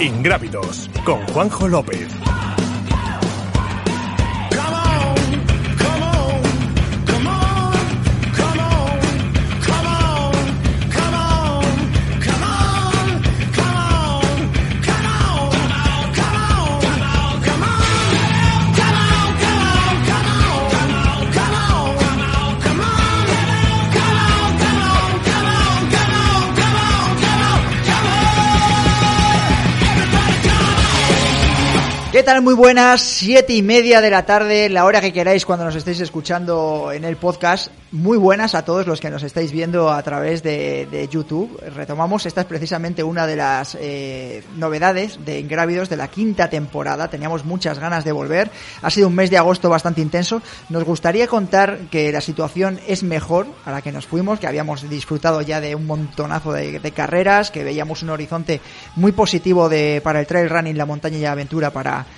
Ingrávidos con Juanjo López. Muy buenas, siete y media de la tarde, la hora que queráis cuando nos estéis escuchando en el podcast. Muy buenas a todos los que nos estáis viendo a través de, de YouTube. Retomamos, esta es precisamente una de las eh, novedades de Ingrávidos de la quinta temporada. Teníamos muchas ganas de volver. Ha sido un mes de agosto bastante intenso. Nos gustaría contar que la situación es mejor a la que nos fuimos, que habíamos disfrutado ya de un montonazo de, de carreras, que veíamos un horizonte muy positivo de, para el trail running, la montaña y la aventura para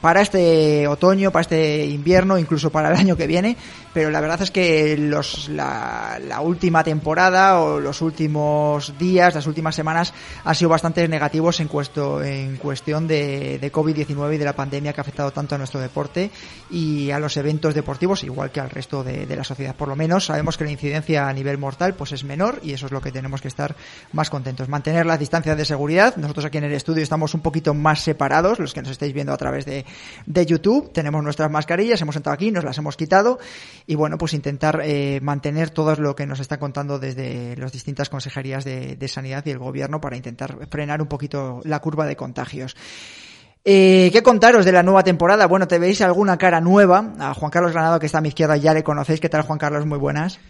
para este otoño, para este invierno, incluso para el año que viene, pero la verdad es que los, la, la, última temporada o los últimos días, las últimas semanas han sido bastante negativos en, cuesto, en cuestión de, de COVID-19 y de la pandemia que ha afectado tanto a nuestro deporte y a los eventos deportivos, igual que al resto de, de la sociedad. Por lo menos sabemos que la incidencia a nivel mortal pues es menor y eso es lo que tenemos que estar más contentos. Mantener las distancias de seguridad. Nosotros aquí en el estudio estamos un poquito más separados, los que nos estáis viendo a través de, de YouTube. Tenemos nuestras mascarillas, hemos sentado aquí, nos las hemos quitado y bueno, pues intentar eh, mantener todo lo que nos está contando desde las distintas consejerías de, de, sanidad y el gobierno para intentar frenar un poquito la curva de contagios. Eh, ¿Qué contaros de la nueva temporada? Bueno, ¿te veis alguna cara nueva? A Juan Carlos Granado, que está a mi izquierda, ya le conocéis. ¿Qué tal, Juan Carlos? Muy buenas.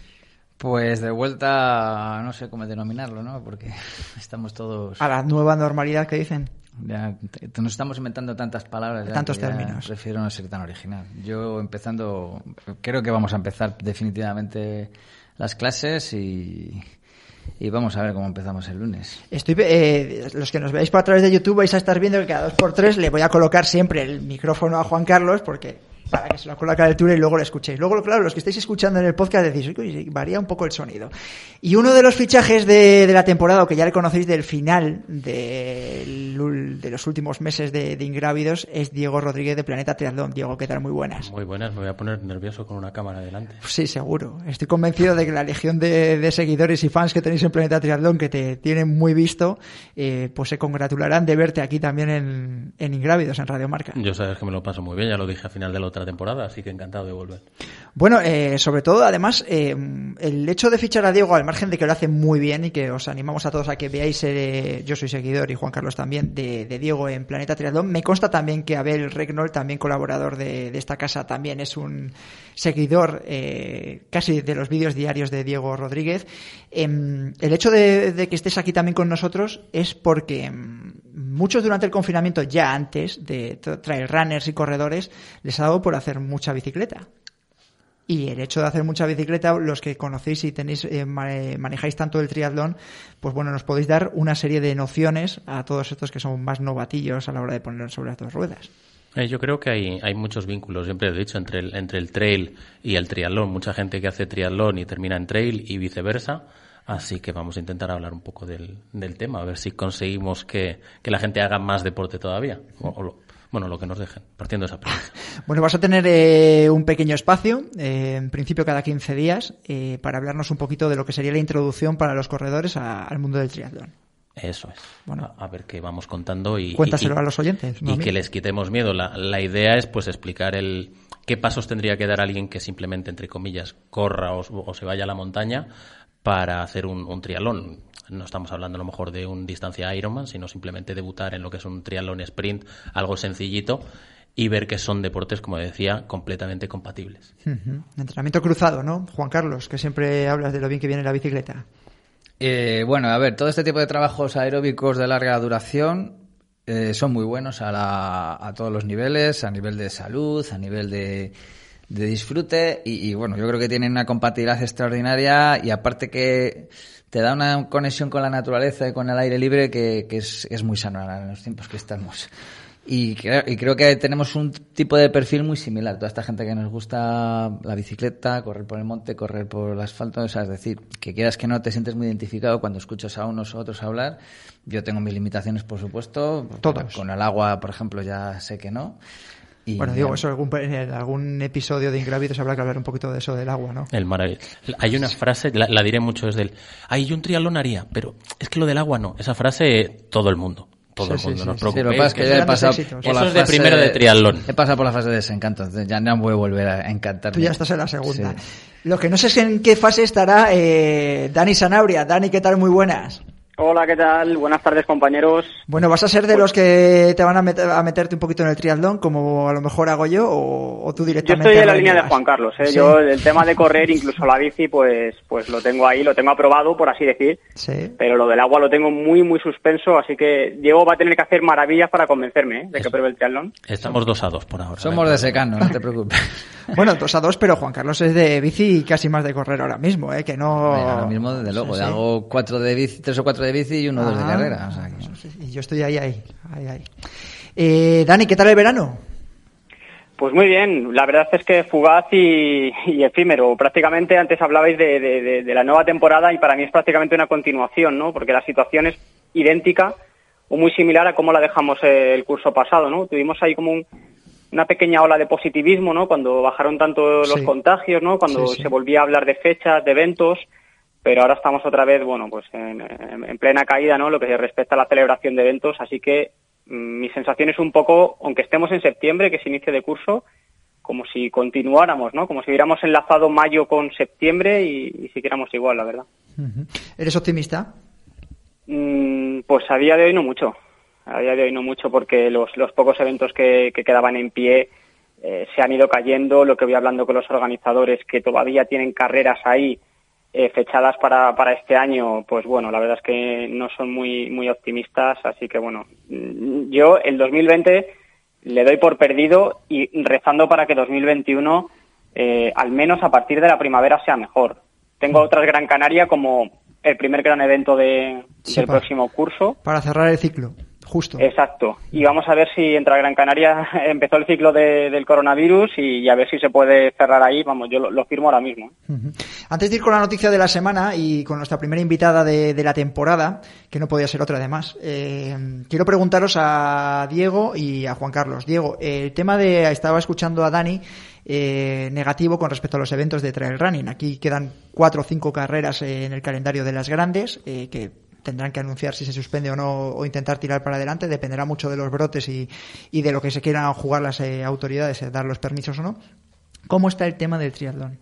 Pues de vuelta, no sé cómo denominarlo, ¿no? Porque estamos todos... A la nueva normalidad que dicen. Ya, nos estamos inventando tantas palabras. Ya, Tantos términos. Prefiero no ser tan original. Yo empezando, creo que vamos a empezar definitivamente las clases y, y vamos a ver cómo empezamos el lunes. Estoy, eh, los que nos veáis por a través de YouTube vais a estar viendo que cada dos por tres le voy a colocar siempre el micrófono a Juan Carlos porque para que se lo coloque a la altura y luego lo escuchéis. Luego, claro, los que estáis escuchando en el podcast decís, uy, varía un poco el sonido. Y uno de los fichajes de, de la temporada, o que ya le conocéis del final de, de los últimos meses de, de, Ingrávidos, es Diego Rodríguez de Planeta Triatlón. Diego, ¿qué tal? Muy buenas. Muy buenas, me voy a poner nervioso con una cámara delante. Sí, seguro. Estoy convencido de que la legión de, seguidores y fans que tenéis en Planeta Triatlón, que te tienen muy visto, eh, pues se congratularán de verte aquí también en, en Ingrávidos, en Radio Marca. Yo sabes que me lo paso muy bien, ya lo dije a final de la otra temporada, así que encantado de volver. Bueno, eh, sobre todo, además, eh, el hecho de fichar a Diego, al margen de que lo hace muy bien y que os animamos a todos a que veáis, eh, yo soy seguidor y Juan Carlos también, de, Diego en Planeta Triatlón, me consta también que Abel Regnol, también colaborador de, esta casa, también es un seguidor eh, casi de los vídeos diarios de Diego Rodríguez. el hecho de, de, que estés aquí también con nosotros es porque muchos durante el confinamiento, ya antes de traer runners y corredores, les ha dado por hacer mucha bicicleta. Y el hecho de hacer mucha bicicleta, los que conocéis y tenéis eh, manejáis tanto el triatlón, pues bueno, nos podéis dar una serie de nociones a todos estos que son más novatillos a la hora de poner sobre las dos ruedas. Eh, yo creo que hay, hay muchos vínculos, siempre he dicho, entre el, entre el trail y el triatlón. Mucha gente que hace triatlón y termina en trail y viceversa. Así que vamos a intentar hablar un poco del, del tema, a ver si conseguimos que, que, la gente haga más deporte todavía. O, o lo, bueno, lo que nos dejen, partiendo de esa premisa. Bueno, vas a tener eh, un pequeño espacio, eh, en principio cada 15 días, eh, para hablarnos un poquito de lo que sería la introducción para los corredores a, al mundo del triatlón. Eso es. Bueno, a, a ver qué vamos contando y, cuéntaselo y, a los oyentes. ¿no? Y que les quitemos miedo. La, la, idea es pues explicar el qué pasos tendría que dar alguien que simplemente, entre comillas, corra o, o se vaya a la montaña para hacer un, un triatlón no estamos hablando a lo mejor de un distancia Ironman, sino simplemente debutar en lo que es un triatlón sprint, algo sencillito y ver que son deportes, como decía, completamente compatibles. Uh -huh. Entrenamiento cruzado, ¿no? Juan Carlos, que siempre hablas de lo bien que viene la bicicleta. Eh, bueno, a ver, todo este tipo de trabajos aeróbicos de larga duración eh, son muy buenos a, la, a, todos los niveles, a nivel de salud, a nivel de, de disfrute y, bueno, yo creo que tienen una compatibilidad extraordinaria y aparte que te da una conexión con la naturaleza y con el aire libre que, que es, es, muy sano en los tiempos que estamos. Y creo, y creo que tenemos un tipo de perfil muy similar. Toda esta gente que nos gusta la bicicleta, correr por el monte, correr por el asfalto, o sea, es decir, que quieras que no te sientes muy identificado cuando escuchas a unos u otros hablar. Yo tengo mis limitaciones, por supuesto. Todas. Con el agua, por ejemplo, ya sé que no. Y Bueno, digo, eso algún, en algún episodio de Ingrávidos habrá que hablar un poquito de eso del agua, ¿no? El mar. Hay una frase, la, la diré mucho, es del, ay, yo un triatlón haría, pero es que lo del agua no. Esa frase, todo el mundo. Todo Sí, el mundo, sí, no os sí. Sí, lo que pasa es que ya he pasado éxitos. por Eso la es de fase primero de triatlón. He pasado por la fase de desencanto, entonces ya no voy a volver a encantarme. Tú ya estás en la segunda. Lo que no sé es en qué fase estará eh, Dani Sanabria. Dani, ¿qué tal? Muy buenas. Hola, ¿qué tal? Buenas tardes, compañeros. Bueno, ¿vas a ser de los que te van a, meter- a meterte un poquito en el triatlón, como a lo mejor hago yo, o, o tú Yo directamente? estoy en la línea de? Juan Carlos. ¿eh? Sí. Yo el tema de correr, incluso la bici, pues, pues lo tengo ahí, lo tengo aprobado, por así decir. Sí. Pero lo del agua lo tengo muy, muy suspenso, así que Diego va a tener que hacer maravillas para convencerme ¿eh? de que pruebe el triatlón. Estamos dos a dos por ahora. Somos de secano, no te preocupes. Bueno, dos a dos, pero Juan Carlos es de bici y casi más de correr ahora mismo, ¿eh? Que no... Ahora mismo, desde luego, Sí, sí. hago cuatro de bici, tres o cuatro de bici y uno o dos de Ah, carrera. o sea que- eso sí, Y yo estoy ahí, ahí, ahí, ahí. Eh, Dani, ¿qué tal el verano? Pues muy bien, la verdad es que fugaz y, y efímero. Prácticamente antes hablabais de, de- de- de la nueva temporada y para mí es prácticamente una continuación, ¿no? Porque la situación es idéntica o muy similar a cómo la dejamos eh, el curso pasado, ¿no? Tuvimos ahí como un- una pequeña ola de positivismo, ¿no? Cuando bajaron tanto los Sí. contagios, ¿no? Cuando Sí, sí. se volvía a hablar de fechas, de eventos, pero ahora estamos otra vez, bueno, pues en, en- en plena caída, ¿no? Lo que respecta a la celebración de eventos, así que mm, mi sensación es un poco, aunque estemos en septiembre, que es inicio de curso, como si continuáramos, ¿no? Como si hubiéramos enlazado mayo con septiembre y, y siguiéramos igual, la verdad. ¿Eres optimista? Mm, pues a día de hoy no mucho. A día de hoy no mucho porque los, los pocos eventos que, que quedaban en pie eh, se han ido cayendo. Lo que voy hablando con los organizadores que todavía tienen carreras ahí eh, fechadas para, para este año, pues bueno, la verdad es que no son muy, muy optimistas. Así que bueno, mm, yo el 2020 le doy por perdido y rezando para que 2021 eh, al menos a partir de la primavera sea mejor. Tengo otras Gran Canaria como el primer gran evento de, Sí, del próximo curso. Para cerrar el ciclo, justo. Exacto. Y vamos a ver si entra Gran Canaria empezó el ciclo de- del coronavirus y, y a ver si se puede cerrar ahí. Vamos, yo lo, lo firmo ahora mismo. Ujú. Antes de ir con la noticia de la semana y con nuestra primera invitada de, de la temporada, que no podía ser otra además, eh, quiero preguntaros a Diego y a Juan Carlos. Diego, el tema de, estaba escuchando a Dani, eh, negativo con respecto a los eventos de trail running. Aquí quedan cuatro o cinco carreras eh, en el calendario de las grandes, eh, que tendrán que anunciar si se suspende o no o intentar tirar para adelante, dependerá mucho de los brotes y, y de lo que se quieran jugar las eh, autoridades, eh, dar los permisos o no. ¿Cómo está el tema del triatlón?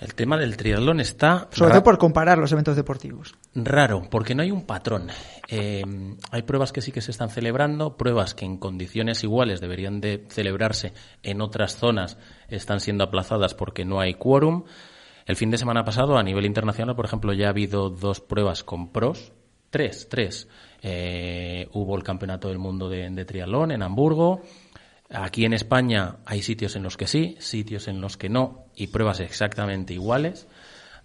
El tema del triatlón está Sobre todo por comparar los eventos deportivos. raro, porque no hay un patrón. Eh, hay pruebas que sí que se están celebrando, pruebas que en condiciones iguales deberían de celebrarse en otras zonas están siendo aplazadas porque no hay quórum. El fin de semana pasado, a nivel internacional, por ejemplo, ya ha habido dos pruebas con pros. Tres, tres. Eh, hubo el Campeonato del Mundo de, de Triatlón en Hamburgo. Aquí en España hay sitios en los que sí, sitios en los que no, y pruebas exactamente iguales.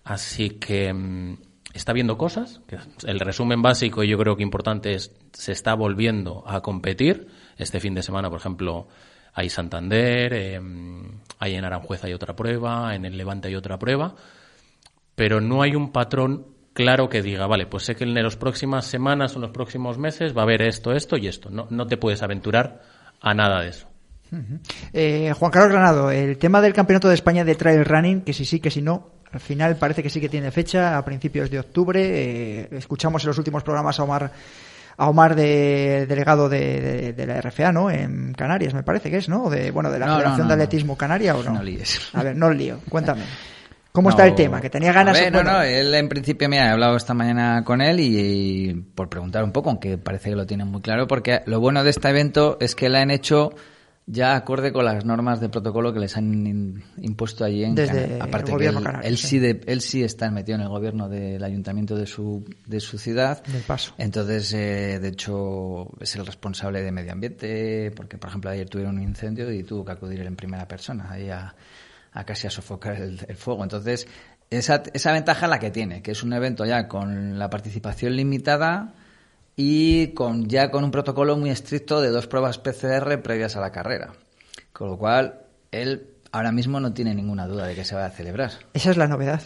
Así que mm, está viendo cosas. el resumen básico, y yo creo que importante, es se está volviendo a competir. Este fin de semana, por ejemplo, hay Santander, eh, hay en Aranjuez hay otra prueba, en el Levante hay otra prueba, pero no hay un patrón claro que diga, vale, pues sé que en las próximas semanas o en los próximos meses va a haber esto, esto y esto. No, no te puedes aventurar a nada de eso. Eh, Juan Carlos Granado, el tema del Campeonato de España de Trail Running, que si sí, que si no, al final parece que sí que tiene fecha, a principios de octubre. Eh, escuchamos en los últimos programas a Omar, a Omar de, delegado de, de- de la RFA, ¿no? En Canarias, me parece que es, ¿no? De, bueno, de la No, Federación no, de. Atletismo Canaria, ¿o no? No líes. A ver, no lío, cuéntame. ¿Cómo está el tema? Que tenía ganas... bueno, no, no, él en principio, mira, he hablado esta mañana con él y, y por preguntar un poco, aunque parece que lo tienen muy claro, porque lo bueno de este evento es que la han hecho ya acorde con las normas de protocolo que les han in- impuesto allí en Desde Canarias. Aparte el que gobierno él, sí. sí de- él sí está metido en el gobierno del ayuntamiento de su, de su ciudad. Del Paso. Entonces, eh, de hecho, es el responsable de medio ambiente, porque, por ejemplo, ayer tuvieron un incendio y tuvo que acudir él en primera persona ahí a, a casi a sofocar el, el fuego. Entonces, esa, esa ventaja es la que tiene, que es un evento ya con la participación limitada y con ya con un protocolo muy estricto de dos pruebas PCR previas a la carrera. Con lo cual, él ahora mismo no tiene ninguna duda de que se va a celebrar. Esa es la novedad.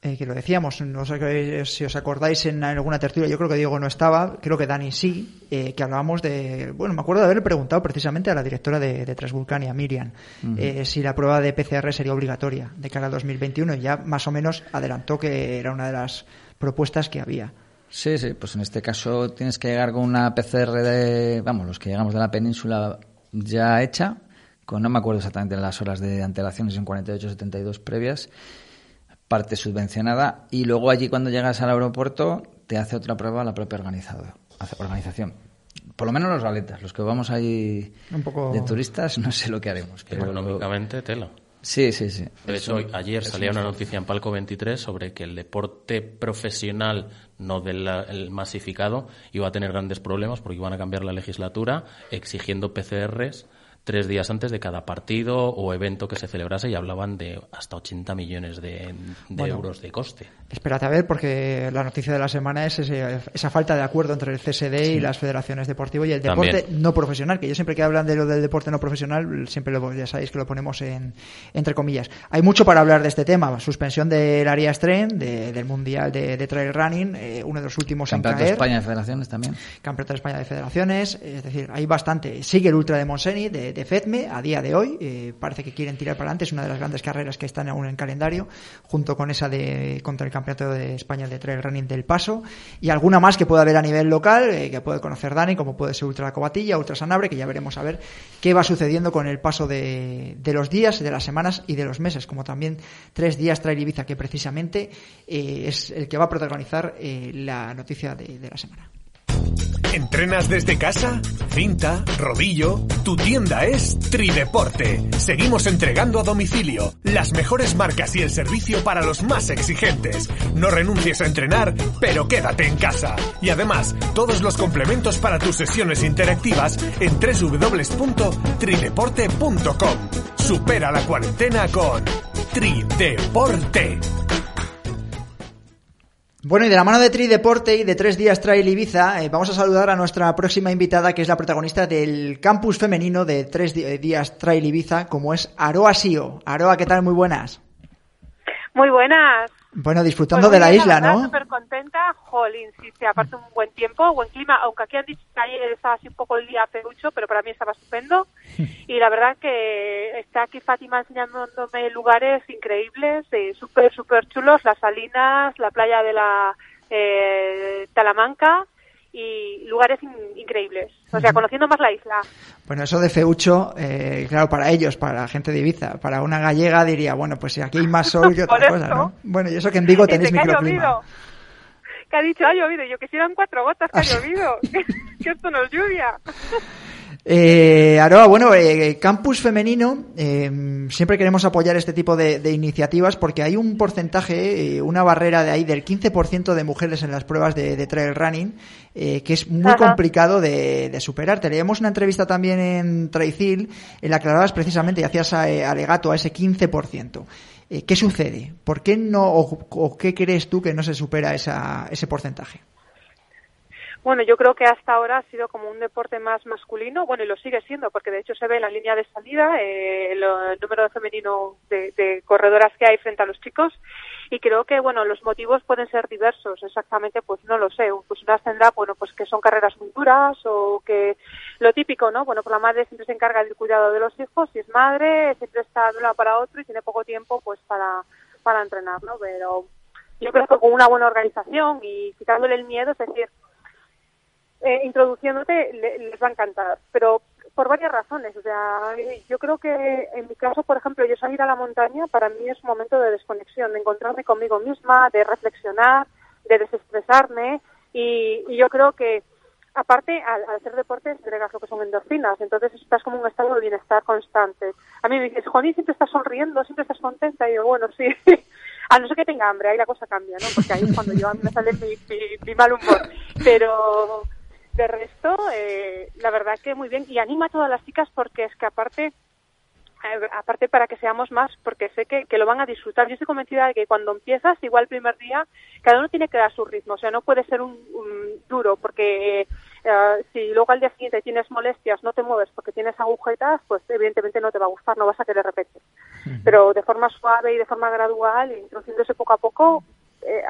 Eh, que lo decíamos, no sé si os acordáis en alguna tertulia, yo creo que Diego no estaba, creo que Dani sí, eh, que hablábamos de, bueno, me acuerdo de haberle preguntado precisamente a la directora de, de Transvulcania, Miriam, eh, si la prueba de PCR sería obligatoria de cara al 2021 y ya más o menos adelantó que era una de las propuestas que había. Sí, sí, pues en este caso tienes que llegar con una PCR de, vamos, los que llegamos de la península ya hecha, con no me acuerdo exactamente las horas de antelaciones en 48 72 previas parte subvencionada y luego allí cuando llegas al aeropuerto te hace otra prueba la propia organización. Por lo menos los galetas, los que vamos ahí Un poco... de turistas, no sé lo que haremos. Pero Económicamente, tela. Sí, sí, sí. De hecho, ayer salía una noticia en Palco 23 sobre que el deporte profesional, no del masificado, iba a tener grandes problemas porque iban a cambiar la legislatura exigiendo PCRs tres días antes de cada partido o evento que se celebrase y hablaban de hasta 80 millones de, euros de coste. Espérate a ver, porque la noticia de la semana es esa falta de acuerdo entre el CSD y las federaciones deportivas y el deporte no profesional, que yo siempre que hablan de lo del deporte no profesional, siempre lo, ya sabéis que lo ponemos en, entre comillas. Hay mucho para hablar de este tema, suspensión del área Stren, del Mundial de, Trail Running, eh, uno de los últimos Campeonato de España de Federaciones también. Campeonato de España de Federaciones, es decir, hay bastante. Sigue el Ultra de Monseni, de de FEDME a día de hoy. Eh, parece que quieren tirar para adelante. Es una de las grandes carreras que están aún en calendario, junto con esa de contra el Campeonato de España de Trail Running del Paso. Y alguna más que pueda haber a nivel local, eh, que puede conocer Dani, como puede ser Ultra Cobatilla, Ultra Sanabre, que ya veremos a ver qué va sucediendo con el paso de, los días, de las semanas y de los meses, como también tres días Trail Ibiza, que precisamente eh, es el que va a protagonizar la noticia de la semana. ¿Entrenas desde casa? ¿Cinta? ¿Rodillo? Tu tienda es Trideporte. Seguimos entregando a domicilio las mejores marcas y el servicio para los más exigentes. No renuncies a entrenar, pero quédate en casa. Y además, todos los complementos para tus sesiones interactivas en www.trideporte.com. Supera la cuarentena con Trideporte. Bueno, y de la mano de Tri Deporte y de Tres Días Trail Ibiza, eh, vamos a saludar a nuestra próxima invitada, que es la protagonista del campus femenino de Tres Días Trail Ibiza, como es Aroa Sio. Aroa, ¿qué tal? Muy buenas. Muy buenas. Bueno, disfrutando pues de la isla, ¿no? Súper contenta, jolín, sí, sí, aparte un buen tiempo, buen clima, aunque aquí han dicho que ayer estaba así un poco el día feucho, pero para mí estaba estupendo. Y la verdad que está aquí Fátima enseñándome lugares increíbles, eh, súper, súper chulos, las salinas, la playa de la eh, Talamanca, y lugares increíbles. O sea, conociendo más la isla. Bueno, eso de Feucho, eh, claro, para ellos, para la gente de Ibiza, para una gallega diría, bueno, pues si aquí hay más sol que otra cosa, ¿no? Bueno, y eso que en Vigo tenéis microclima. Que ha dicho, ha llovido, yo que si eran cuatro gotas que ha llovido, que esto no es lluvia. Eh, Aroa, bueno, eh, Campus Femenino, eh, siempre queremos apoyar este tipo de, iniciativas porque hay un porcentaje, eh, una barrera de ahí del 15% de mujeres en las pruebas de, trail running que es muy complicado de, superar. Te leíamos una entrevista también en Traicil en la que hablabas precisamente y hacías alegato a ese 15%. ¿Qué sucede? ¿Por qué no, o, qué crees tú que no se supera esa, ese porcentaje? Bueno, yo creo que hasta ahora ha sido como un deporte más masculino, bueno, y lo sigue siendo, porque de hecho se ve en la línea de salida eh, el, número de femenino de, corredoras que hay frente a los chicos, y creo que, bueno, los motivos pueden ser diversos, exactamente, pues no lo sé, pues una tendrá, bueno, pues que son carreras muy duras, o que lo típico, ¿no? Bueno, pues la madre siempre se encarga del cuidado de los hijos, si es madre, siempre está de un lado para otro y tiene poco tiempo, pues, para, para entrenar, ¿no? Pero yo creo que con una buena organización y quitándole el miedo, es decir, eh, introduciéndote les va a encantar, pero por varias razones. O sea, yo creo que en mi caso, por ejemplo, yo salir a la montaña para mí es un momento de desconexión, de encontrarme conmigo misma, de reflexionar, de desestresarme y, yo creo que aparte al, hacer deporte entregas lo que son endorfinas, entonces estás como en un estado de bienestar constante. A mí me dices, Joni, siempre estás sonriendo, siempre estás contenta, y yo, bueno, sí, a no ser que tenga hambre, ahí la cosa cambia, ¿no? Porque ahí es cuando yo a mí me sale mi, mi mal humor, pero de resto, eh, la verdad que muy bien. Y anima a todas las chicas porque es que aparte aparte para que seamos más, porque sé que, que, lo van a disfrutar. Yo estoy convencida de que cuando empiezas, igual el primer día, cada uno tiene que dar su ritmo, o sea, no puede ser un, duro, porque eh, si luego al día siguiente tienes molestias, no te mueves porque tienes agujetas, pues evidentemente no te va a gustar, no vas a querer repetir. Pero de forma suave y de forma gradual, introduciéndose poco a poco, eh,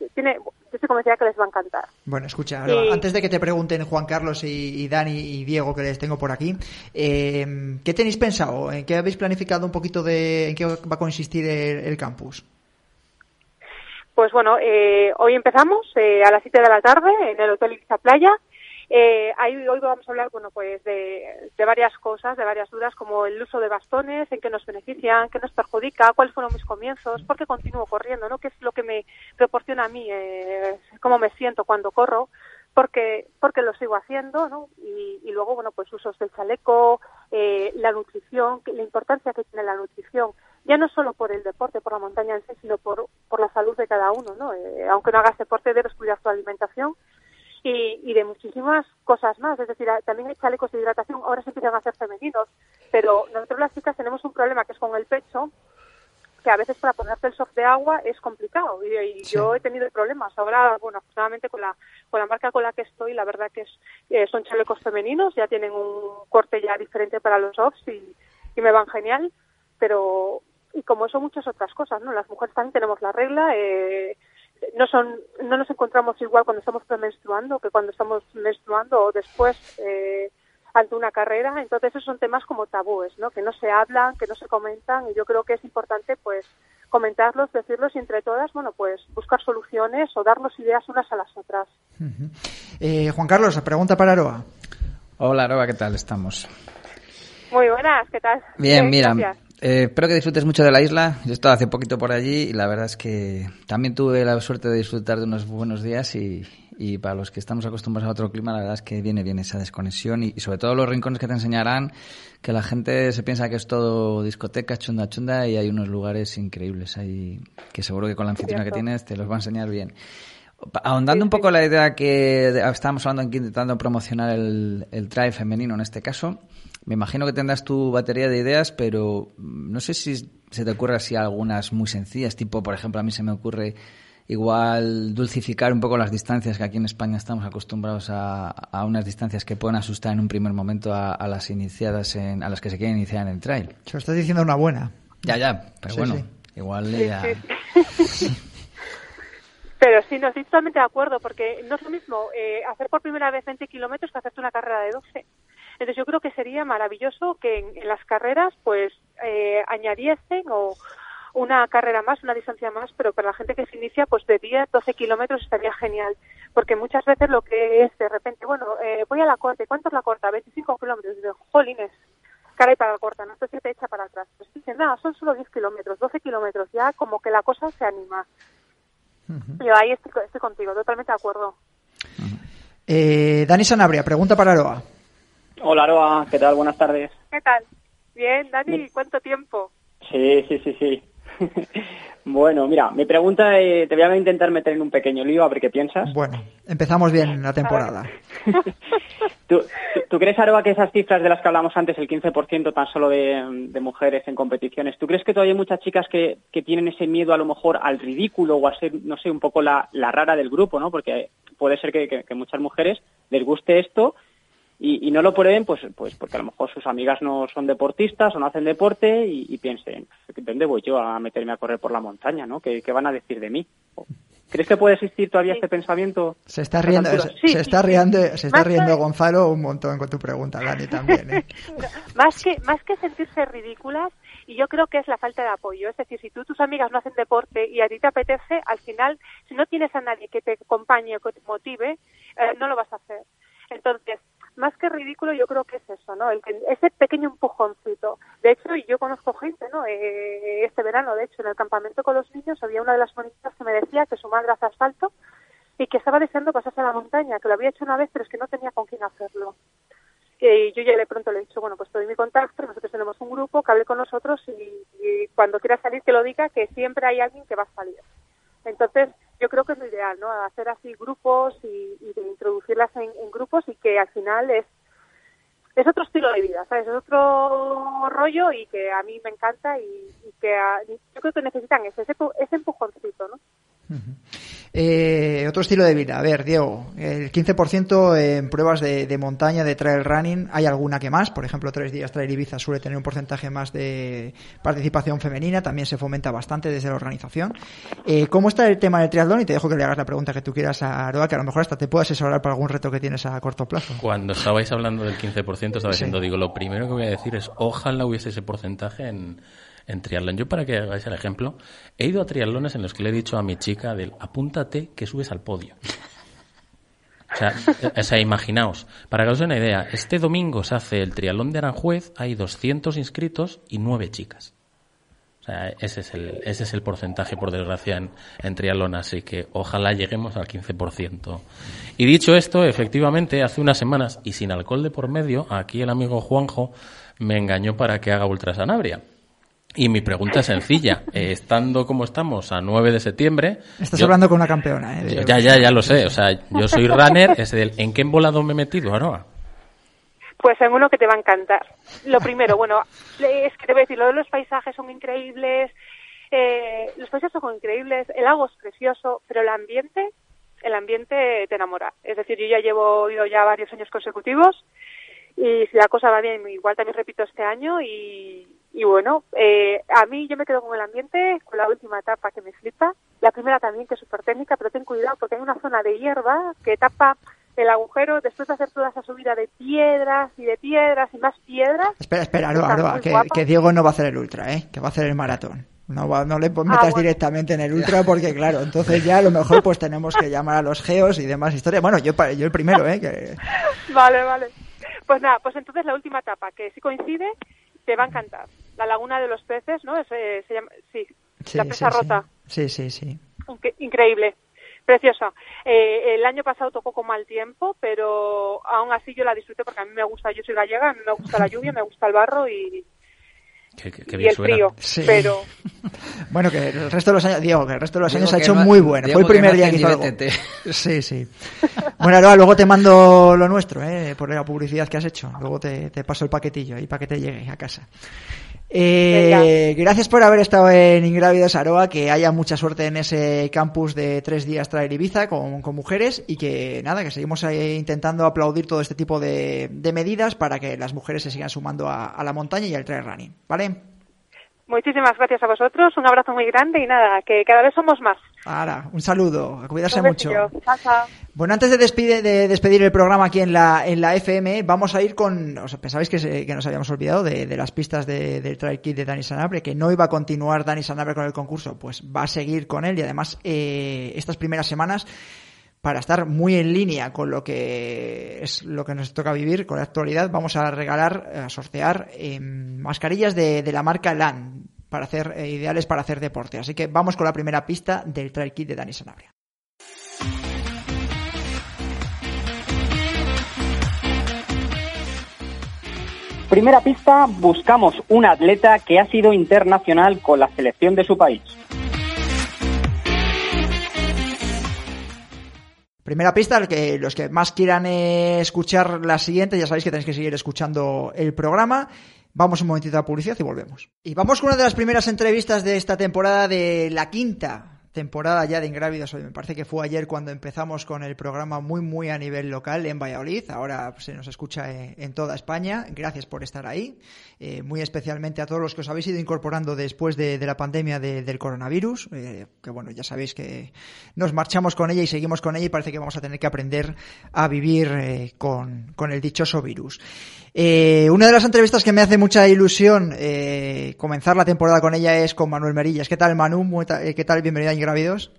eh, tiene, yo estoy convencida que les va a encantar. Bueno, escucha, antes de que te pregunten Juan Carlos y, Dani y Diego, que les tengo por aquí, eh, ¿qué tenéis pensado? ¿En qué habéis planificado un poquito de en qué va a consistir el, campus? Pues bueno, hoy empezamos a las 7 de la tarde en el Hotel Ibiza Playa. Eh, ahí hoy vamos a hablar, bueno, pues de, varias cosas, de varias dudas, como el uso de bastones, en qué nos benefician, qué nos perjudica, cuáles fueron mis comienzos, por qué continúo corriendo, ¿no? ¿Qué es lo que me proporciona a mí, eh, cómo me siento cuando corro? porque porque lo sigo haciendo ¿no? y, y luego bueno pues usos del chaleco eh, la nutrición la importancia que tiene la nutrición ya no solo por el deporte por la montaña en sí sino por por la salud de cada uno no eh, aunque no hagas deporte debes cuidar tu alimentación y, de muchísimas cosas más. Es decir, también hay chalecos de hidratación, ahora se empiezan a hacer femeninos, pero nosotros las chicas tenemos un problema que es con el pecho, que a veces para ponerte el soft de agua es complicado y, yo he tenido problemas. Ahora, bueno, afortunadamente con la, con la marca con la que estoy, la verdad que es, eh, son chalecos femeninos, ya tienen un corte ya diferente para los softs y, y me van genial, pero y como eso muchas otras cosas, ¿no? Las mujeres también tenemos la regla, eh, no son no nos encontramos igual cuando estamos premenstruando que cuando estamos menstruando o después eh, ante una carrera. Entonces esos son temas como tabúes no que no se hablan que no se comentan. Y yo creo que es importante pues comentarlos decirlos y entre todas bueno pues buscar soluciones o darnos ideas unas a las otras. Eh, Juan Carlos pregunta para Aroa. Hola Aroa qué tal estamos muy buenas qué tal bien, mira eh, espero que disfrutes mucho de la isla. Yo he estado hace poquito por allí y la verdad es que también tuve la suerte de disfrutar de unos buenos días y, para los que estamos acostumbrados a otro clima, la verdad es que viene bien esa desconexión y, sobre todo los rincones que te enseñarán que la gente se piensa que es todo discoteca, chunda, chunda y hay unos lugares increíbles ahí que seguro que con la anfitriona que tienes te los va a enseñar bien. Ahondando un poco la idea que estábamos hablando aquí, intentando promocionar el, el trail femenino en este caso, me imagino que tendrás tu batería de ideas, pero no sé si se te ocurre así algunas muy sencillas, tipo, por ejemplo, a mí se me ocurre igual dulcificar un poco las distancias que aquí en España estamos acostumbrados a, a unas distancias que pueden asustar en un primer momento a, las iniciadas en, a las que se quieren iniciar en el trail. Se lo estás diciendo una buena. Ya, ya, pero bueno, igual ya... Pero sí, no estoy totalmente de acuerdo, porque no es lo mismo eh, hacer por primera vez 20 kilómetros que hacerte una carrera de 12. Entonces yo creo que sería maravilloso que en, las carreras pues eh, añadiesen o una carrera más, una distancia más, pero para la gente que se inicia, pues de 10, 12 kilómetros estaría genial. Porque muchas veces lo que es de repente, bueno, eh, voy a la corte, ¿cuánto es la corta? 25 kilómetros. de jolines, cara y para la corta, no sé si te echa para atrás. Pues dicen, nada, son solo 10 kilómetros, 12 kilómetros, ya como que la cosa se anima. Yo ahí estoy, contigo, totalmente de acuerdo. eh, Dani Sanabria, pregunta para Aroa. Hola, Aroa, ¿qué tal? Buenas tardes. ¿Qué tal? Bien, Dani, ¿cuánto tiempo? Sí, sí, sí, sí. bueno, mira, mi pregunta eh, te voy a intentar meter en un pequeño lío a ver qué piensas. Bueno, empezamos bien la temporada. ¿Tú, tú, crees, Aroa, que esas cifras de las que hablamos antes, el 15% tan solo de, mujeres en competiciones, ¿tú crees que todavía hay muchas chicas que, que, tienen ese miedo a lo mejor al ridículo o a ser, no sé, un poco la, la rara del grupo, ¿no? Porque puede ser que, que muchas mujeres les guste esto y, no lo prueben pues pues porque a lo mejor sus amigas no son deportistas o no hacen deporte y, piensen ¿dónde voy yo a meterme a correr por la montaña? ¿no? ¿Qué, van a decir de mí? ¿Crees que puede existir todavía este pensamiento? Se está riendo, se, está riendo, se está riendo Gonzalo un montón con tu pregunta, Dani, también. ¿eh? más que más que sentirse ridículas, y yo creo que es la falta de apoyo. Es decir, si tú tus amigas no hacen deporte y a ti te apetece, al final, si no tienes a nadie que te acompañe o que te motive, eh, no lo vas a hacer. Entonces, más que ridículo, yo creo que es eso, ¿no? El ese pequeño empujoncito. De hecho, yo conozco gente, ¿no? Eh, este verano, de hecho, en el campamento con los niños había una de las monitas que me decía que su madre hace asfalto y que estaba deseando pasarse a la montaña, que lo había hecho una vez, pero es que no tenía con quién hacerlo. Y yo ya de pronto le he dicho, bueno, pues te doy mi contacto, nosotros tenemos un grupo, que hable con nosotros y cuando quiera salir que lo diga, que siempre hay alguien que va a salir. Entonces, yo creo que es lo ideal, ¿no? Hacer así grupos y, introducirlas en, grupos y que al final es es otro estilo de vida, ¿sabes? Es otro rollo y que a mí me encanta y, que yo creo que necesitan ese, ese, empujoncito, ¿no? Eh, otro estilo de vida. A ver, Diego, el 15% en pruebas de, montaña, de trail running, ¿hay alguna que más? Por ejemplo, tres días Trail Ibiza suele tener un porcentaje más de participación femenina, también se fomenta bastante desde la organización. Eh, ¿Cómo está el tema del triatlón? Y te dejo que le hagas la pregunta que tú quieras a Aroa, que a lo mejor hasta te puedo asesorar para algún reto que tienes a corto plazo. Cuando estabais hablando del 15%, estaba diciendo, digo, lo primero que voy a decir es, ojalá hubiese ese porcentaje en en triatlón. Yo, para que hagáis el ejemplo, he ido a triatlones en los que le he dicho a mi chica del apúntate que subes al podio. O sea, imaginaos, para que os dé una idea, este domingo se hace el triatlón de Aranjuez, hay 200 inscritos y 9 chicas. O sea, ese es el, ese es el porcentaje, por desgracia, en, en así que ojalá lleguemos al 15%. Y dicho esto, efectivamente, hace unas semanas, y sin alcohol de por medio, aquí el amigo Juanjo me engañó para que haga ultrasanabria. Y mi pregunta es sencilla. Eh, estando como estamos a 9 de septiembre... Estás hablando con una campeona, ¿eh? Ya, ya, ya lo sé. O sea, yo soy runner. Es del, ¿En qué embolado me he metido, Aroa? Pues en uno que te va a encantar. Lo primero, bueno, es que te voy a decir, lo de los paisajes son increíbles, eh, los paisajes son increíbles, el lago es precioso, pero el ambiente, el ambiente te enamora. Es decir, yo ya llevo ido ya varios años consecutivos y si la cosa va bien, igual también repito este año y, y bueno, eh, a mí yo me quedo con el ambiente, con la última etapa que me flipa. La primera también, que es súper técnica, pero ten cuidado porque hay una zona de hierba que tapa el agujero después de hacer toda esa subida de piedras y de piedras y más piedras. Espera, espera, no, que, Diego no va a hacer el ultra, ¿eh? que va a hacer el maratón. No, no le ah, metas directamente en el ultra porque, claro, entonces ya a lo mejor pues tenemos que llamar a los geos y demás historias. Bueno, yo, yo el primero, ¿eh? Que... Vale, vale. Pues nada, pues entonces la última etapa, que si coincide, te va a encantar la laguna de los peces, ¿no? Eh, se llama, sí, la presa rota. Sí, sí, sí. Increíble, preciosa. Eh, el año pasado tocó con mal tiempo, pero aún así yo la disfruté porque a mí me gusta, yo soy gallega, a mí me gusta la lluvia, me gusta el barro y, y el frío, pero... Bueno, que el resto de los años, Diego, que el resto de los años ha hecho muy bueno. Fue el primer día que hizo algo. Sí, sí. Bueno, luego te mando lo nuestro, ¿eh? por la publicidad que has hecho. Luego te, te paso el paquetillo ahí para que te llegue a casa. Eh, gracias por haber estado en Ingrávidos Aroa, que haya mucha suerte en ese campus de tres días traer Ibiza con, mujeres y que nada, que seguimos intentando aplaudir todo este tipo de, medidas para que las mujeres se sigan sumando a, a la montaña y al trail running, ¿vale? Muchísimas gracias a vosotros, un abrazo muy grande y nada, que cada vez somos más. Ahora, un saludo, a cuidarse mucho. Bueno, antes de, de despedir el programa aquí en la, en la FM, vamos a ir con, o sea, pensabais que, que nos habíamos olvidado de, las pistas de, del Trail Kit de Dani Sanabre, que no iba a continuar Dani Sanabre con el concurso, pues va a seguir con él y además eh, estas primeras semanas para estar muy en línea con lo que es lo que nos toca vivir, con la actualidad, vamos a regalar, a sortear em, mascarillas de, la marca LAN, para hacer, eh, ideales para hacer deporte. Así que vamos con la primera pista del Trail Kit de Dani Sanabria. Primera pista, buscamos un atleta que ha sido internacional con la selección de su país. Primera pista, que los que más quieran eh, escuchar la siguiente, ya sabéis que tenéis que seguir escuchando el programa. Vamos un momentito a publicidad y volvemos. Y vamos con una de las primeras entrevistas de esta temporada de la quinta temporada ya de Ingrávidos. Me parece que fue ayer cuando empezamos con el programa muy, muy a nivel local en Valladolid. Ahora se nos escucha en, toda España. Gracias por estar ahí. Eh, muy especialmente a todos los que os habéis ido incorporando después de, la pandemia del coronavirus. Eh, que bueno, ya sabéis que nos marchamos con ella y seguimos con ella y parece que vamos a tener que aprender a vivir eh, con, con, el dichoso virus. Una de las entrevistas que me hace mucha ilusión comenzar la temporada con ella es con Manuel Merillas. ¿Qué tal, Manu? ¿Qué tal? Bienvenida a Ingrávidos.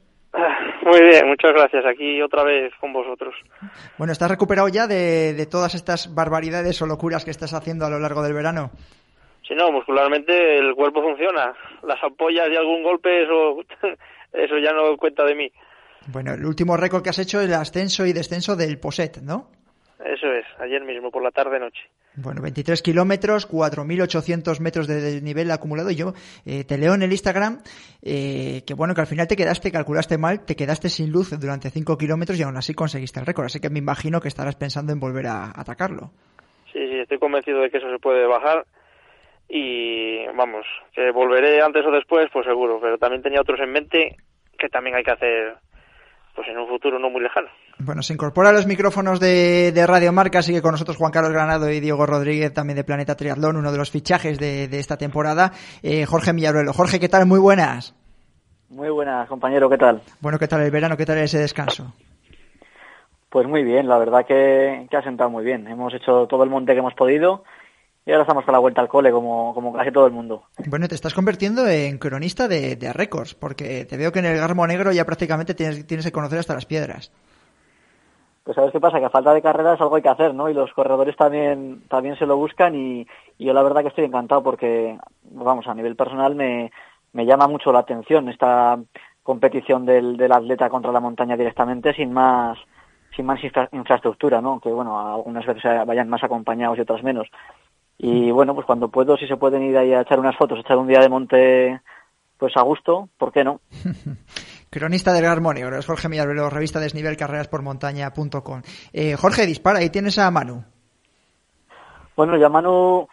Muy bien, muchas gracias. Aquí otra vez con vosotros. Bueno, ¿estás recuperado ya de, todas estas barbaridades o locuras que estás haciendo a lo largo del verano? Sí, no, muscularmente el cuerpo funciona. Las ampollas y algún golpe, eso, eso ya no cuenta de mí. Bueno, el último récord que has hecho es el ascenso y descenso del Poset, ¿no? Eso es, ayer mismo, por la tarde-noche. Bueno, 23 kilómetros, 4.800 metros de nivel acumulado. Y yo eh, te leo en el Instagram eh, que, bueno, que al final te quedaste, calculaste mal, te quedaste sin luz durante 5 kilómetros y aún así conseguiste el récord. Así que me imagino que estarás pensando en volver a atacarlo. Sí, sí, estoy convencido de que eso se puede bajar y vamos, que volveré antes o después, pues seguro, pero también tenía otros en mente que también hay que hacer pues en un futuro no muy lejano. Bueno, se incorpora a los micrófonos de, Radio Marca, sigue con nosotros Juan Carlos Granado y Diego Rodríguez, también de Planeta Triatlón, uno de los fichajes de, esta temporada. Eh, Jorge Millaruelo. Jorge, ¿qué tal? Muy buenas. Muy buenas, compañero, ¿qué tal? Bueno, ¿qué tal el verano? ¿Qué tal ese descanso? Pues muy bien, la verdad que, que ha sentado muy bien. Hemos hecho todo el monte que hemos podido y ahora estamos con la vuelta al cole, como, como casi todo el mundo. Bueno, te estás convirtiendo en cronista de, de récords, porque te veo que en el Garmo Negro ya prácticamente tienes, tienes que conocer hasta las piedras. Pues sabes qué pasa, que a falta de carreras algo hay que hacer, ¿no? Y los corredores también, también se lo buscan y, yo la verdad que estoy encantado porque, vamos, a nivel personal me, me llama mucho la atención esta competición del, del atleta contra la montaña directamente sin más sin más infraestructura, ¿no? Que bueno, algunas veces vayan más acompañados y otras menos. Y bueno, pues cuando puedo, si se pueden ir ahí a echar unas fotos, echar un día de monte, pues a gusto, ¿por qué no? Cronista del Garmonio, es Jorge Millarbelo, revista Desnivel Carreras por Montaña.com. Eh, Jorge, dispara, ahí tienes a Manu. Bueno, ya Manu,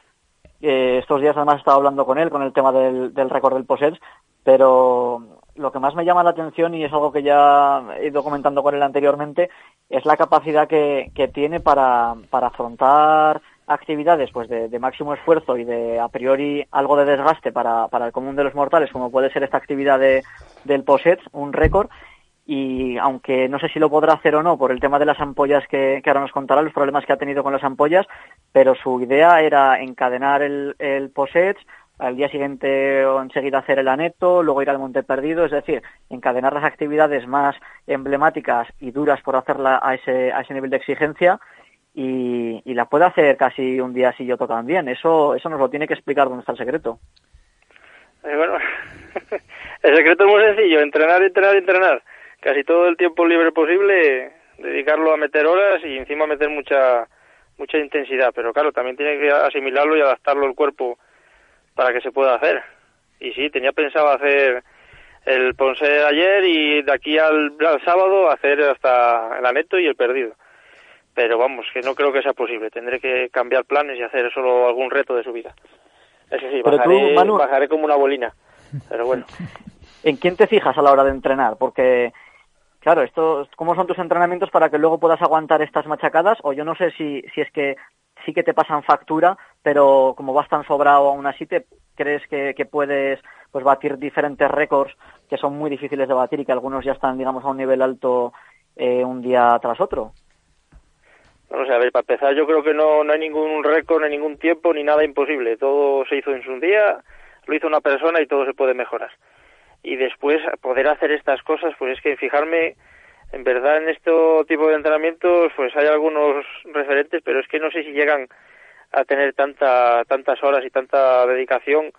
eh, estos días además he estado hablando con él con el tema del, del récord del POSETS, pero lo que más me llama la atención, y es algo que ya he ido comentando con él anteriormente, es la capacidad que, que tiene para, para afrontar actividades pues de, máximo esfuerzo y de a priori algo de desgaste para, para el común de los mortales, como puede ser esta actividad de, del POSET, un récord, y aunque no sé si lo podrá hacer o no por el tema de las ampollas que, ahora nos contará, los problemas que ha tenido con las ampollas, pero su idea era encadenar el, el POSET, al día siguiente o enseguida hacer el aneto, luego ir al Monte Perdido, es decir, encadenar las actividades más emblemáticas y duras por hacerla a ese, a ese nivel de exigencia y, y la puede hacer casi un día si yo toco también. Eso, eso nos lo tiene que explicar dónde está el secreto. Eh, bueno, el secreto es muy sencillo, entrenar, entrenar, entrenar. Casi todo el tiempo libre posible, dedicarlo a meter horas y encima meter mucha mucha intensidad. Pero claro, también tiene que asimilarlo y adaptarlo el cuerpo para que se pueda hacer. Y sí, tenía pensado hacer el Ponce ayer y de aquí al sábado hacer hasta el aneto y el perdido pero vamos, que no creo que sea posible. Tendré que cambiar planes y hacer solo algún reto de su vida. Eso sí, bajaré, bajaré como una bolina, pero bueno. ¿En quién te fijas a la hora de entrenar? Porque, claro, esto, ¿cómo son tus entrenamientos para que luego puedas aguantar estas machacadas? O yo no sé si, si es que sí que te pasan factura, pero como vas tan sobrado aún así, ¿te crees que, que puedes pues batir diferentes récords que son muy difíciles de batir y que algunos ya están, digamos, a un nivel alto eh, un día tras otro? No sé, a ver, para empezar, yo creo que no, no hay ningún récord, ni ningún tiempo, ni nada imposible. Todo se hizo en su día, lo hizo una persona y todo se puede mejorar. Y después, poder hacer estas cosas, pues es que fijarme, en verdad, en este tipo de entrenamientos, pues hay algunos referentes, pero es que no sé si llegan a tener tanta, tantas horas y tanta dedicación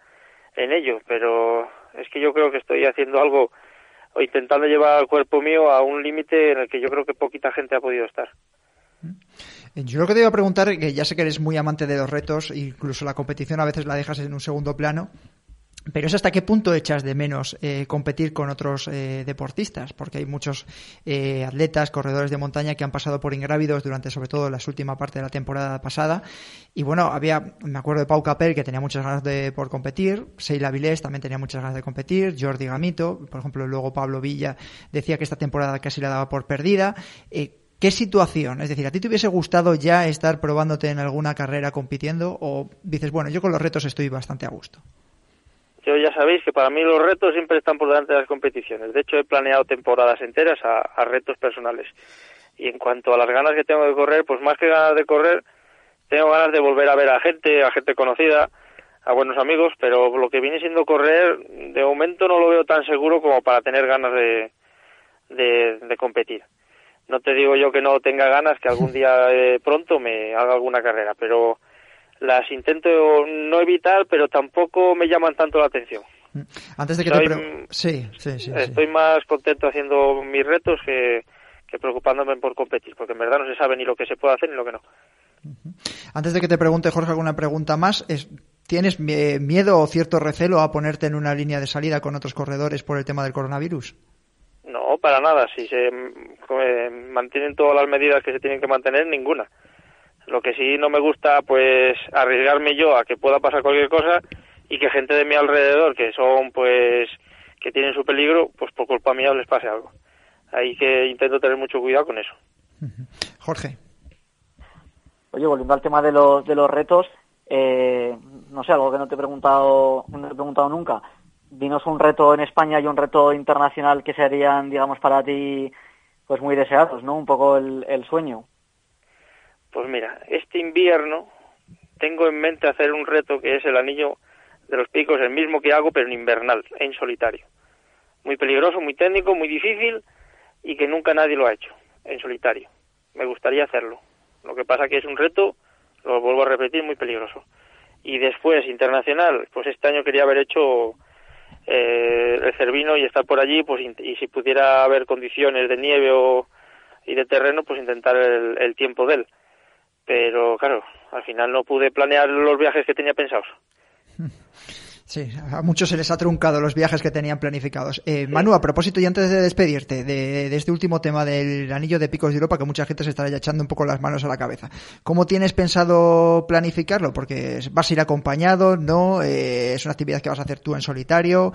en ello. Pero es que yo creo que estoy haciendo algo o intentando llevar al cuerpo mío a un límite en el que yo creo que poquita gente ha podido estar. Yo lo que te iba a preguntar, que ya sé que eres muy amante de los retos, incluso la competición a veces la dejas en un segundo plano, pero es hasta qué punto echas de menos eh, competir con otros eh, deportistas, porque hay muchos eh, atletas, corredores de montaña que han pasado por ingrávidos durante sobre todo la última parte de la temporada pasada. Y bueno, había, me acuerdo de Pau Capel que tenía muchas ganas de por competir, Seila Vilés también tenía muchas ganas de competir, Jordi Gamito, por ejemplo, luego Pablo Villa decía que esta temporada casi la daba por perdida. ¿Qué situación? Es decir, ¿a ti te hubiese gustado ya estar probándote en alguna carrera compitiendo o dices, bueno, yo con los retos estoy bastante a gusto? Yo ya sabéis que para mí los retos siempre están por delante de las competiciones. De hecho, he planeado temporadas enteras a, retos personales. Y en cuanto a las ganas que tengo de correr, pues más que ganas de correr, tengo ganas de volver a ver a gente, a gente conocida, a buenos amigos, pero lo que viene siendo correr, de momento no lo veo tan seguro como para tener ganas de, de competir no te digo yo que no tenga ganas que algún día eh, pronto me haga alguna carrera, pero las intento no evitar, pero tampoco me llaman tanto la atención. Mm. Antes de que te sí, sí, sí, Estoy más contento haciendo mis retos que, que preocupándome por competir, porque en verdad no se sabe ni lo que se puede hacer ni lo que no. Antes de que te pregunte, Jorge, alguna pregunta más, es, ¿tienes miedo o cierto recelo a ponerte en una línea de salida con otros corredores por el tema del coronavirus? No, para nada. Si se mantienen todas las medidas que se tienen que mantener, ninguna. Lo que sí no me gusta, pues, arriesgarme yo a que pueda pasar cualquier cosa y que gente de mi alrededor, que son, pues, que tienen su peligro, pues por culpa mía les pase algo. Ahí que intento tener mucho cuidado con eso. Jorge. Oye, volviendo al tema de los, de los retos, eh, no sé, algo que no te he preguntado, no te he preguntado nunca. Dinos un reto en España y un reto internacional que serían, digamos, para ti, pues muy deseados, ¿no? Un poco el, el sueño. Pues mira, este invierno tengo en mente hacer un reto que es el anillo de los picos, el mismo que hago, pero en invernal, en solitario. Muy peligroso, muy técnico, muy difícil y que nunca nadie lo ha hecho, en solitario. Me gustaría hacerlo. Lo que pasa que es un reto, lo vuelvo a repetir, muy peligroso. Y después, internacional, pues este año quería haber hecho eh, el Cervino y estar por allí, pues y si pudiera haber condiciones de nieve o, y de terreno, pues intentar el, el tiempo de él pero claro, al final no pude planear los viajes que tenía pensados. Sí, a muchos se les ha truncado los viajes que tenían planificados. Eh, Manu, a propósito, y antes de despedirte de, este último tema del anillo de picos de Europa, que mucha gente se estará echando un poco las manos a la cabeza, ¿cómo tienes pensado planificarlo? Porque vas a ir acompañado, ¿no? Eh, es una actividad que vas a hacer tú en solitario.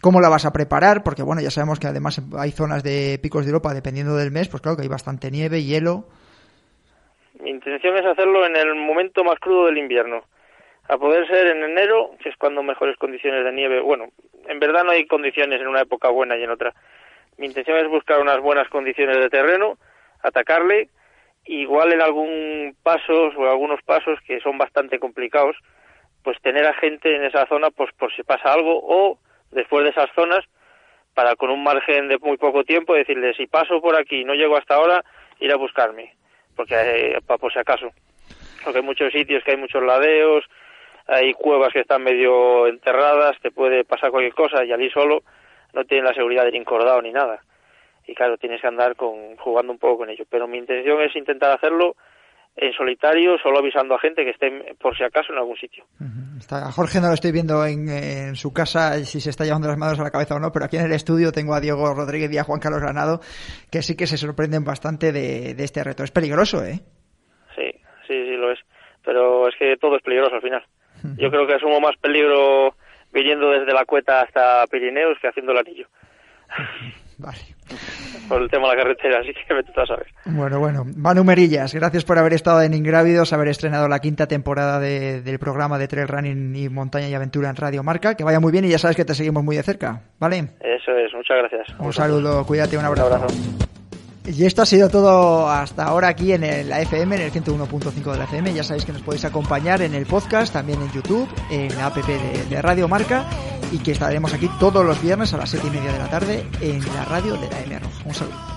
¿Cómo la vas a preparar? Porque bueno, ya sabemos que además hay zonas de picos de Europa, dependiendo del mes, pues claro que hay bastante nieve, hielo. Mi intención es hacerlo en el momento más crudo del invierno. A poder ser en enero, que es cuando mejores condiciones de nieve. Bueno, en verdad no hay condiciones en una época buena y en otra. Mi intención es buscar unas buenas condiciones de terreno, atacarle, igual en algún pasos o algunos pasos que son bastante complicados, pues tener a gente en esa zona pues por si pasa algo o después de esas zonas para con un margen de muy poco tiempo decirle si paso por aquí y no llego hasta ahora ir a buscarme porque hay, por si acaso. Porque hay muchos sitios que hay muchos ladeos, hay cuevas que están medio enterradas, te puede pasar cualquier cosa y allí solo no tienes la seguridad de ir encordado ni nada. Y claro, tienes que andar con, jugando un poco con ello. Pero mi intención es intentar hacerlo en solitario, solo avisando a gente que esté por si acaso en algún sitio. Está, a Jorge no lo estoy viendo en, en, su casa si se está llevando las manos a la cabeza o no, pero aquí en el estudio tengo a Diego Rodríguez y a Juan Carlos Granado que sí que se sorprenden bastante de, de este reto. Es peligroso, ¿eh? Sí, sí, sí lo es. Pero es que todo es peligroso al final. Yo creo que asumo más peligro viniendo desde la cueta hasta Pirineos que haciendo el anillo. Vale. Por el tema de la carretera, así que me a saber. Bueno, bueno. Manu Merillas, gracias por haber estado en Ingrávidos, haber estrenado la quinta temporada de, del programa de Trail Running y Montaña y Aventura en Radio Marca. Que vaya muy bien y ya sabes que te seguimos muy de cerca, ¿vale? Eso es, muchas gracias. Un saludo, cuídate, un abrazo. Un abrazo. Y esto ha sido todo hasta ahora aquí en la FM, en el 101.5 de la FM. Ya sabéis que nos podéis acompañar en el podcast, también en YouTube, en la app de, de, Radio Marca y que estaremos aquí todos los viernes a las 7 y media de la tarde en la radio de la M Roja. Un saludo.